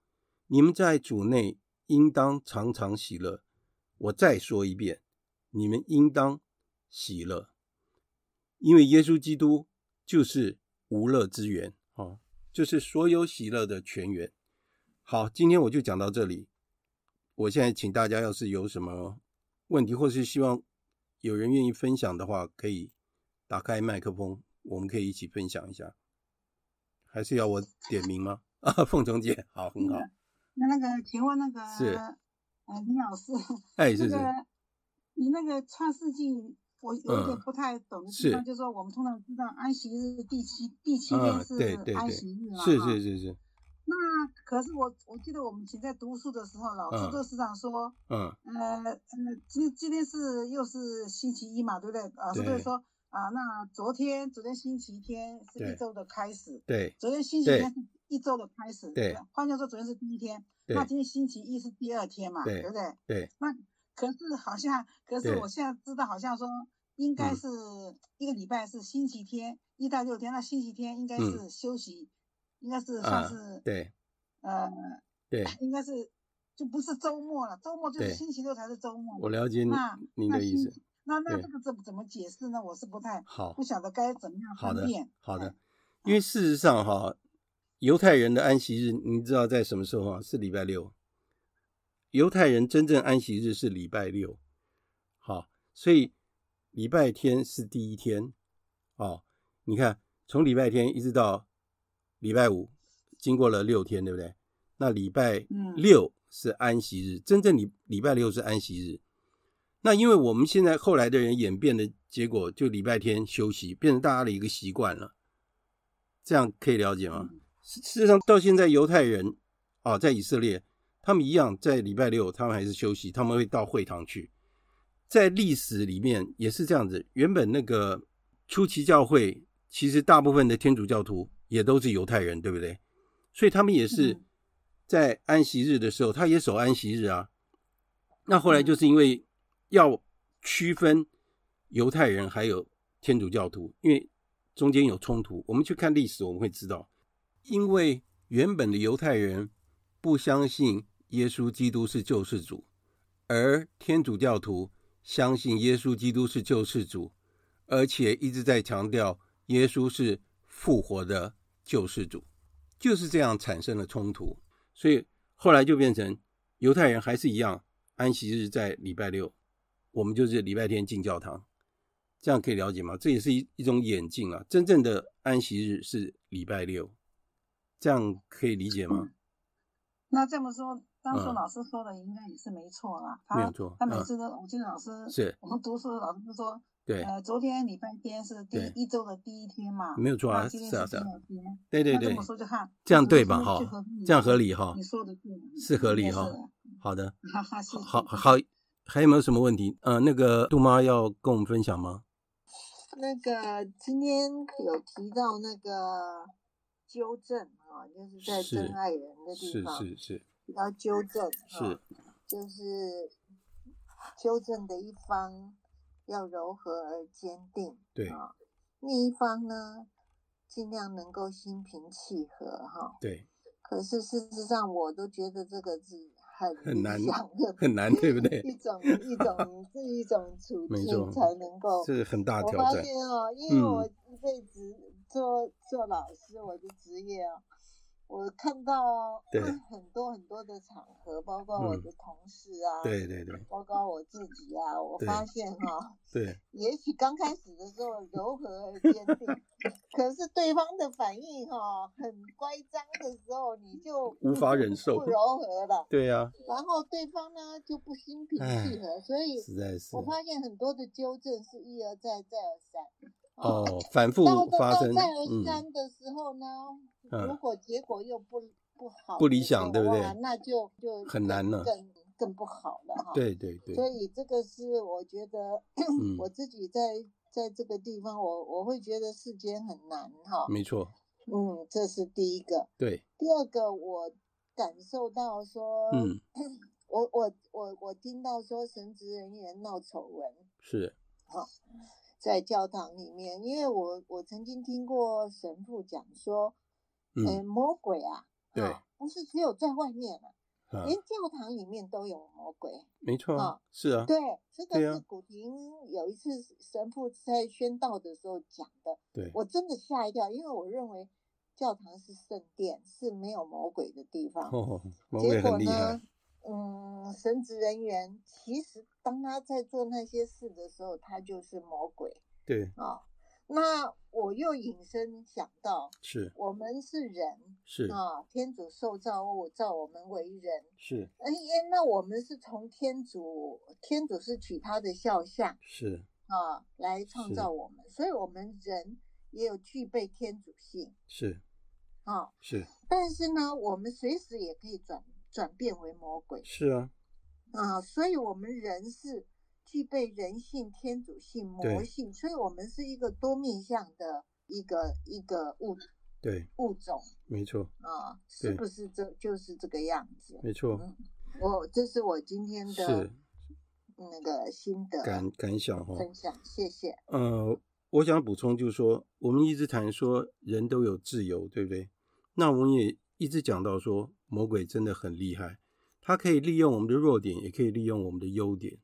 [SPEAKER 1] 你们在主内应当常常喜乐。”我再说一遍，你们应当喜乐，因为耶稣基督就是无乐之源啊。就是所有喜乐的泉源。好，今天我就讲到这里。我现在请大家，要是有什么问题，或是希望有人愿意分享的话，可以打开麦克风，我们可以一起分享一下。还是要我点名吗？啊，*laughs* 凤琼姐，好，很好。
[SPEAKER 2] 那那个，请问那个
[SPEAKER 1] 是，
[SPEAKER 2] 呃，林老师，
[SPEAKER 1] 哎，*laughs* 是是，
[SPEAKER 2] 你那个创世纪。我有点不太懂的地方，就是说我们通常知道安息日第七第七天是安息日嘛，
[SPEAKER 1] 是是是是。
[SPEAKER 2] 那那可是我我记得我们以前在读书的时候，老师都时常说，
[SPEAKER 1] 嗯，
[SPEAKER 2] 呃呃，今今天是又是星期一嘛，对不对？老师都会说啊，那昨天昨天星期天是一周的开始，
[SPEAKER 1] 对，
[SPEAKER 2] 昨天星期天是一周的开始，
[SPEAKER 1] 对，
[SPEAKER 2] 换句话说，昨天是第一天，那今天星期一是第二天嘛，对不对？
[SPEAKER 1] 对，
[SPEAKER 2] 那可是好像，可是我现在知道，好像说应该是一个礼拜是星期天一到六天，那星期天应该是休息。应该是算是、
[SPEAKER 1] 啊、对，
[SPEAKER 2] 呃，
[SPEAKER 1] 对，*laughs*
[SPEAKER 2] 应该是就不是周末了，周末就是星期六才是周末。
[SPEAKER 1] 我了解你您的意思。
[SPEAKER 2] 那那，那这个怎怎么解释呢？我是不太好，不晓得该怎么样分辨。
[SPEAKER 1] 好的，好的，因为事实上哈，犹太人的安息日，你知道在什么时候啊？是礼拜六。犹太人真正安息日是礼拜六，好，所以礼拜天是第一天。哦，你看，从礼拜天一直到。礼拜五经过了六天，对不对？那礼拜六是安息日，嗯、真正礼礼拜六是安息日。那因为我们现在后来的人演变的结果，就礼拜天休息，变成大家的一个习惯了。这样可以了解吗？事、嗯、实上，到现在犹太人啊，在以色列，他们一样在礼拜六，他们还是休息，他们会到会堂去。在历史里面也是这样子。原本那个初期教会，其实大部分的天主教徒。也都是犹太人，对不对？所以他们也是在安息日的时候，他也守安息日啊。那后来就是因为要区分犹太人还有天主教徒，因为中间有冲突。我们去看历史，我们会知道，因为原本的犹太人不相信耶稣基督是救世主，而天主教徒相信耶稣基督是救世主，而且一直在强调耶稣是复活的。救世主就是这样产生了冲突，所以后来就变成犹太人还是一样，安息日在礼拜六，我们就是礼拜天进教堂，这样可以了解吗？这也是一一种演进啊。真正的安息日是礼拜六，这样可以理解吗？嗯、*clears throat*
[SPEAKER 2] 那这么说，当初老师说的应该也是没错啦。嗯、他没有错，他每次都，我记得老师是我们读书的老师都说。
[SPEAKER 1] 对，
[SPEAKER 2] 呃，昨天礼拜天是第一周的第一天嘛，
[SPEAKER 1] 没有错啊，
[SPEAKER 2] 是啊是第二天，
[SPEAKER 1] 对对对，
[SPEAKER 2] 这么说就看
[SPEAKER 1] 这样对吧？哈，这样合理哈，
[SPEAKER 2] 你说的对，
[SPEAKER 1] 是合理哈。好的，好好，还有没有什么问题？呃，那个杜妈要跟我们分享吗？
[SPEAKER 3] 那个今天有提到那个纠正啊，就是在真爱人的地方，
[SPEAKER 1] 是是是，
[SPEAKER 3] 要纠正，
[SPEAKER 1] 是，
[SPEAKER 3] 就是纠正的一方。要柔和而坚定，
[SPEAKER 1] 对
[SPEAKER 3] 啊，另一方呢，尽量能够心平气和，哈，
[SPEAKER 1] 对。
[SPEAKER 3] 可是事实上，我都觉得这个是很
[SPEAKER 1] 很难，很难，对不对？
[SPEAKER 3] 一种一种这一种处境才能够，
[SPEAKER 1] 是很大挑战。我
[SPEAKER 3] 发现哦，因为我一辈子做、嗯、做老师，我的职业哦。我看到很多很多的场合，包括我的同事啊，
[SPEAKER 1] 对对对，
[SPEAKER 3] 包括我自己啊，我发现哈，
[SPEAKER 1] 对，
[SPEAKER 3] 也许刚开始的时候柔和而坚定，可是对方的反应哈很乖张的时候，你就
[SPEAKER 1] 无法忍受，
[SPEAKER 3] 不柔和了，
[SPEAKER 1] 对呀，
[SPEAKER 3] 然后对方呢就不心平气和，所以
[SPEAKER 1] 实在是，
[SPEAKER 3] 我发现很多的纠正是一而再再而三，
[SPEAKER 1] 哦，反复发生，
[SPEAKER 3] 再而三的时候呢。如果结果又不不好，
[SPEAKER 1] 不理想，对不对？
[SPEAKER 3] 那就就
[SPEAKER 1] 很难了，
[SPEAKER 3] 更更不好了哈。
[SPEAKER 1] 对对对。
[SPEAKER 3] 所以这个是我觉得我自己在在这个地方，我我会觉得世间很难哈。
[SPEAKER 1] 没错。
[SPEAKER 3] 嗯，这是第一个。
[SPEAKER 1] 对。
[SPEAKER 3] 第二个，我感受到说，嗯，*clears throat* 我我我我听到说神职人员闹丑闻
[SPEAKER 1] 是
[SPEAKER 3] 好，在教堂里面，因为我我曾经听过神父讲说。嗯、欸，魔鬼啊，
[SPEAKER 1] 对，
[SPEAKER 3] 啊、不是只有在外面啊，啊连教堂里面都有魔鬼。
[SPEAKER 1] 没错啊，是啊，
[SPEAKER 3] 对，这个是古亭有一次神父在宣道的时候讲的。
[SPEAKER 1] 对，
[SPEAKER 3] 我真的吓一跳，因为我认为教堂是圣殿，是没有魔鬼的地方。
[SPEAKER 1] 哦，魔鬼很厉害。结果呢，
[SPEAKER 3] 嗯，神职人员其实当他在做那些事的时候，他就是魔鬼。
[SPEAKER 1] 对
[SPEAKER 3] 啊。那我又引申想到，
[SPEAKER 1] 是
[SPEAKER 3] 我们是人，
[SPEAKER 1] 是
[SPEAKER 3] 啊，天主受造物，造我们为人，
[SPEAKER 1] 是。
[SPEAKER 3] 哎，那我们是从天主，天主是取他的肖像，
[SPEAKER 1] 是
[SPEAKER 3] 啊，来创造我们，所以我们人也有具备天主性，
[SPEAKER 1] 是。
[SPEAKER 3] 啊，
[SPEAKER 1] 是。
[SPEAKER 3] 但是呢，我们随时也可以转转变为魔鬼。
[SPEAKER 1] 是啊，
[SPEAKER 3] 啊，所以我们人是具备人性、天主性、魔性，所以我们是一个多面向的一个一个物
[SPEAKER 1] 对
[SPEAKER 3] 物种，
[SPEAKER 1] 没错
[SPEAKER 3] 啊，是不是这就是这个样子？
[SPEAKER 1] 没错，
[SPEAKER 3] 嗯，我这是我今天的
[SPEAKER 1] 是
[SPEAKER 3] 那个心得
[SPEAKER 1] 感感想哈，
[SPEAKER 3] 分享，谢谢。
[SPEAKER 1] 呃，我想补充就是说，我们一直谈说人都有自由，对不对？那我们也一直讲到说，魔鬼真的很厉害，他可以利用我们的弱点，也可以利用我们的优点。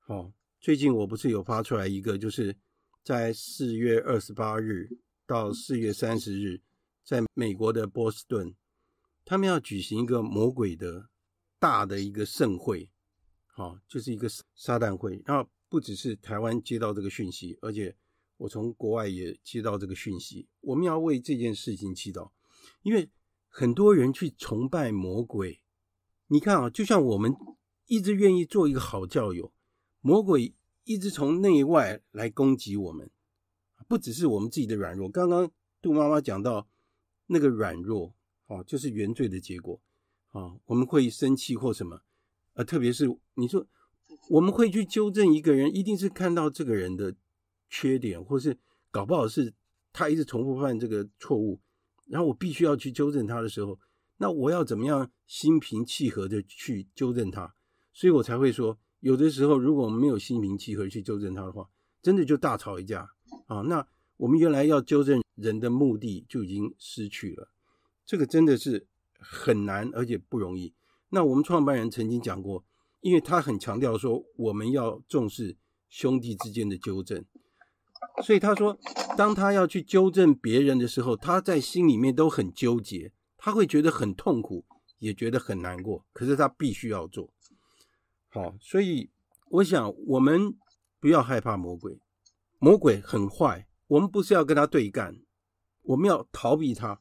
[SPEAKER 1] 好，最近我不是有发出来一个，就是在四月二十八日。到四月三十日，在美国的波士顿，他们要举行一个魔鬼的大的一个盛会，好，就是一个撒旦会。然后不只是台湾接到这个讯息，而且我从国外也接到这个讯息。我们要为这件事情祈祷，因为很多人去崇拜魔鬼。你看啊，就像我们一直愿意做一个好教友，魔鬼一直从内外来攻击我们。不只是我们自己的软弱，刚刚杜妈妈讲到那个软弱，哦，就是原罪的结果，啊，我们会生气或什么，啊，特别是你说我们会去纠正一个人，一定是看到这个人的缺点，或是搞不好是他一直重复犯这个错误，然后我必须要去纠正他的时候，那我要怎么样心平气和的去纠正他？所以我才会说，有的时候如果我们没有心平气和去纠正他的话，真的就大吵一架。啊，那我们原来要纠正人的目的就已经失去了，这个真的是很难，而且不容易。那我们创办人曾经讲过，因为他很强调说我们要重视兄弟之间的纠正，所以他说，当他要去纠正别人的时候，他在心里面都很纠结，他会觉得很痛苦，也觉得很难过，可是他必须要做。好，所以我想我们不要害怕魔鬼。魔鬼很坏，我们不是要跟他对干，我们要逃避他。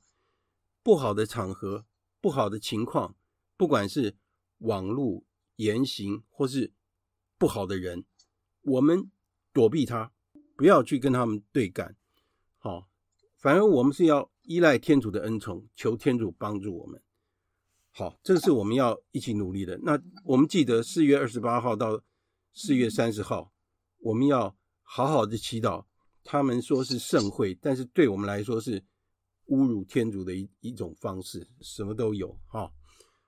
[SPEAKER 1] 不好的场合、不好的情况，不管是网络言行或是不好的人，我们躲避他，不要去跟他们对干。好，反而我们是要依赖天主的恩宠，求天主帮助我们。好，这是我们要一起努力的。那我们记得四月二十八号到四月三十号，我们要。好好的祈祷，他们说是盛会，但是对我们来说是侮辱天主的一一种方式，什么都有哈。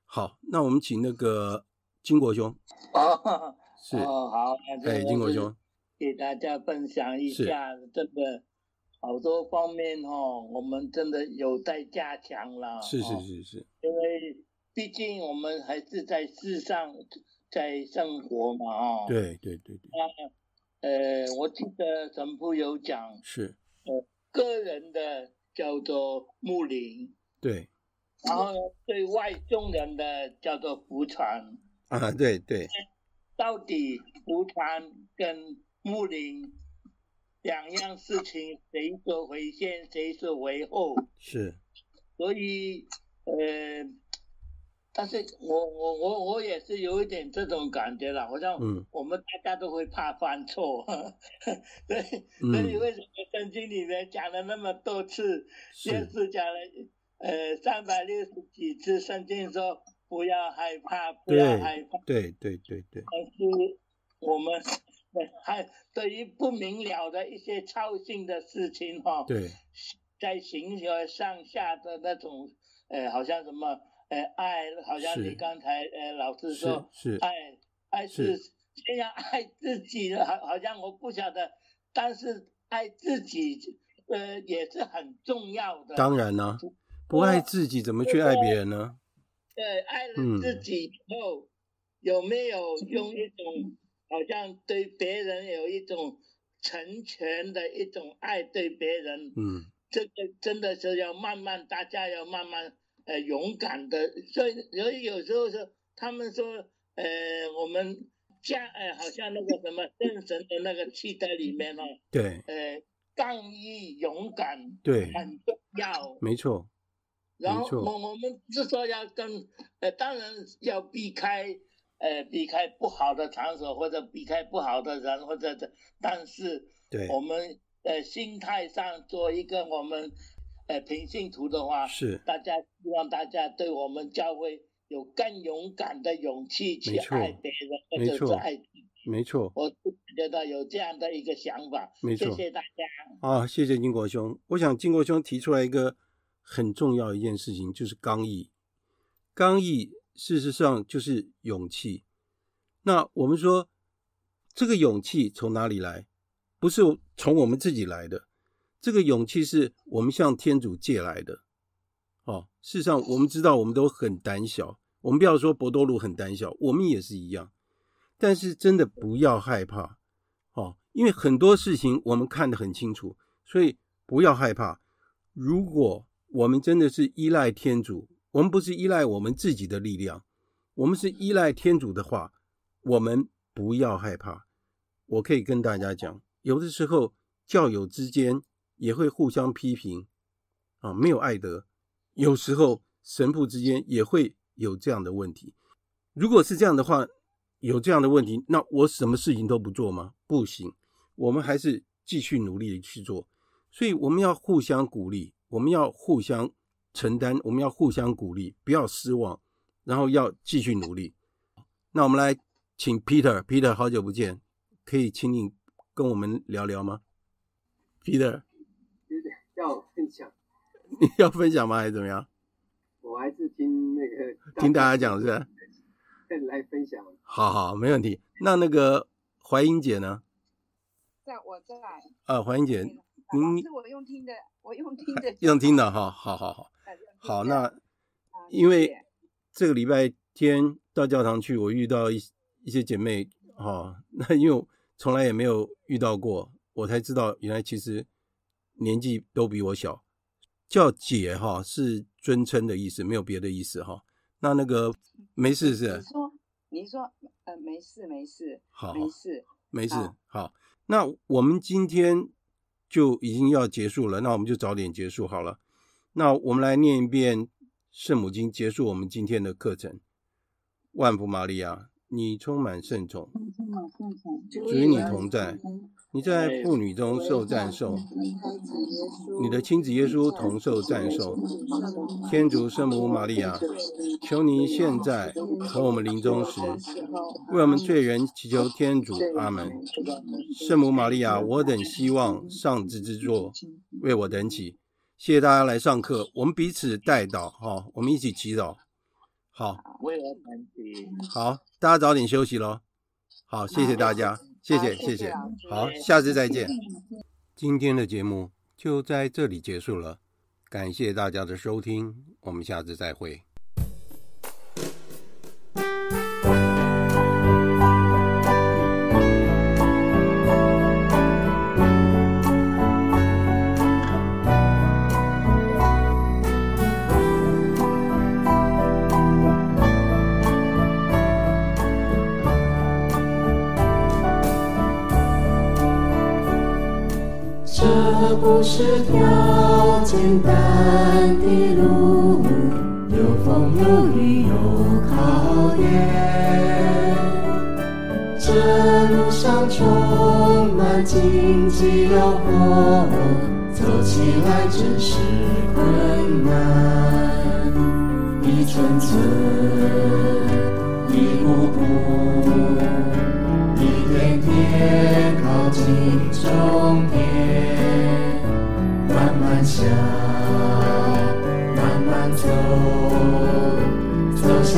[SPEAKER 1] 好，那我们请那个金国兄。
[SPEAKER 4] 哦，
[SPEAKER 1] 是
[SPEAKER 4] 哦，好，
[SPEAKER 1] 哎，金国兄，
[SPEAKER 4] 给大家分享一下，真的好多方面哦，我们真的有待加强了。
[SPEAKER 1] 是是是是，
[SPEAKER 4] 因为毕竟我们还是在世上在生活嘛，哦，
[SPEAKER 1] 对对对对。
[SPEAKER 4] 那呃，我记得神父有讲，
[SPEAKER 1] 是，
[SPEAKER 4] 呃，个人的叫做牧灵，
[SPEAKER 1] 对，
[SPEAKER 4] 然后对外众人的叫做福传，
[SPEAKER 1] 啊，对对，
[SPEAKER 4] 到底福传跟牧灵两样事情，谁说为先，谁说为后？
[SPEAKER 1] 是，
[SPEAKER 4] 所以，呃。但是我我我我也是有一点这种感觉了，好像我们大家都会怕犯错，*laughs* 嗯、所以所以为什么圣经里面讲了那么多次，先是讲了呃三百六十几次，圣经说不要害怕，不要害怕，
[SPEAKER 1] 对对对对。
[SPEAKER 4] 但是我们还对于不明了的一些操心的事情哈，
[SPEAKER 1] 对，
[SPEAKER 4] 在形而上下的那种呃，好像什么。呃，爱好像你刚才呃老师说，
[SPEAKER 1] 是
[SPEAKER 4] 爱爱是先要爱自己的，好好像我不晓得，但是爱自己呃也是很重要的。
[SPEAKER 1] 当然呢，不爱自己怎么去爱别人呢？
[SPEAKER 4] 对，对，爱了自己以后，嗯，有没有用一种好像对别人有一种成全的一种爱对别人？
[SPEAKER 1] 嗯，
[SPEAKER 4] 这个真的是要慢慢，大家要慢慢。呃，勇敢的，所以所以有时候是，他们说，呃，我们家，呃，好像那个什么圣神的那个气质里面哦，
[SPEAKER 1] 对，
[SPEAKER 4] 呃，刚毅勇敢，
[SPEAKER 1] 对，
[SPEAKER 4] 很重要，
[SPEAKER 1] 没错。
[SPEAKER 4] 然后我我们是说要跟，呃，当然要避开，呃，避开不好的场所或者避开不好的人或者这，但是，对，我们呃心态上做一个我们。呃平信徒的话，
[SPEAKER 1] 是
[SPEAKER 4] 大家希望大家对我们教会有更勇敢的勇气去爱别人，或者是爱自己。
[SPEAKER 1] 没错，
[SPEAKER 4] 我觉得有这样的一个想法。
[SPEAKER 1] 没错，
[SPEAKER 4] 谢谢大家。
[SPEAKER 1] 啊，谢谢金国兄。我想金国兄提出来一个很重要一件事情，就是刚毅。刚毅事实上就是勇气。那我们说，这个勇气从哪里来？不是从我们自己来的，这个勇气是我们向天主借来的。哦，事实上我们知道，我们都很胆小。我们不要说伯多禄很胆小，我们也是一样。但是真的不要害怕，哦，因为很多事情我们看得很清楚，所以不要害怕。如果我们真的是依赖天主，我们不是依赖我们自己的力量，我们是依赖天主的话，我们不要害怕。我可以跟大家讲，有的时候教友之间也会互相批评，啊，没有爱德。有时候神父之间也会有这样的问题。如果是这样的话，有这样的问题，那我什么事情都不做吗？不行，我们还是继续努力的去做。所以我们要互相鼓励，我们要互相承担，我们要互相鼓励，不要失望，然后要继续努力。那我们来请 Peter，Peter，好久不见，可以请你跟我们聊聊吗？Peter，
[SPEAKER 5] 要分享，*laughs*
[SPEAKER 1] 你要分享吗？还是怎么样？
[SPEAKER 5] 我还是听那个
[SPEAKER 1] 听大家讲是吧？
[SPEAKER 5] 来分享，
[SPEAKER 1] 好好，没问题。那那个怀英姐呢？
[SPEAKER 2] 在我这来。
[SPEAKER 1] 啊，怀英姐，您
[SPEAKER 2] 是我用听的，我用听的，*laughs*
[SPEAKER 1] 用听的哈，好好好。好，那因为这个礼拜天到教堂去，我遇到一一些姐妹哈，*laughs* 那因为从来也没有遇到过，我才知道原来其实年纪都比我小，叫姐哈是尊称的意思，没有别的意思哈。那那个没事是？
[SPEAKER 2] 你说，你说，呃，没事没事，
[SPEAKER 1] 好，
[SPEAKER 2] 没事
[SPEAKER 1] 没事，好。那我们今天就已经要结束了，那我们就早点结束好了。那我们来念一遍圣母经，结束我们今天的课程。万福玛利亚，你充满圣宠，主与你同在。你在妇女中受赞颂，你的亲子耶稣同受赞颂。天主圣母玛利亚，求你现在和我们临终时，为我们罪人祈求天主。阿门。圣母玛利亚，我等希望上智之座为我等祈。谢谢大家来上课，我们彼此代祷，哈，我们一起祈祷。好，
[SPEAKER 4] 为我等祈。
[SPEAKER 1] 好，大家早点休息喽。好，谢谢大家。谢谢谢谢，好，下次再见。今天的节目就在这里结束了，感谢大家的收听，我们下次再
[SPEAKER 6] 会。是条简单的路，有风有雨有考验。这路上充满荆棘诱惑，走起来真是困难。一寸寸，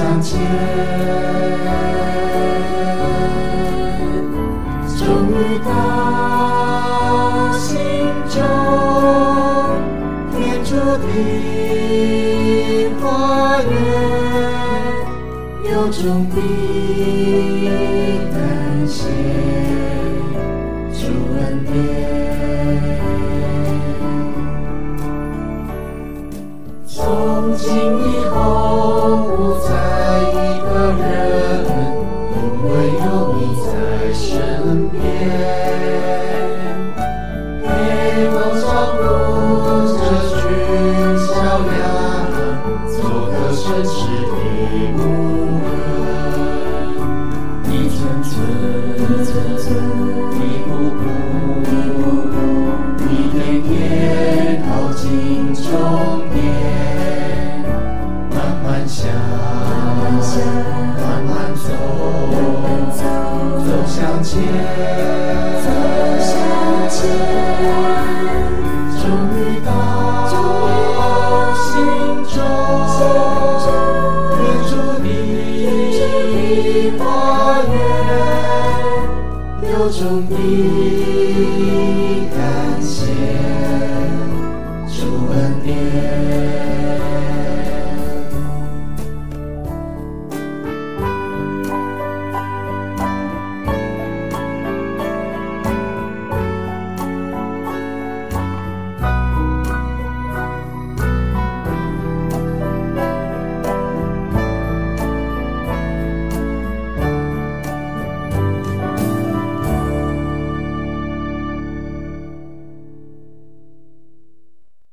[SPEAKER 6] 走向前，终于到心中天注定花园，有种地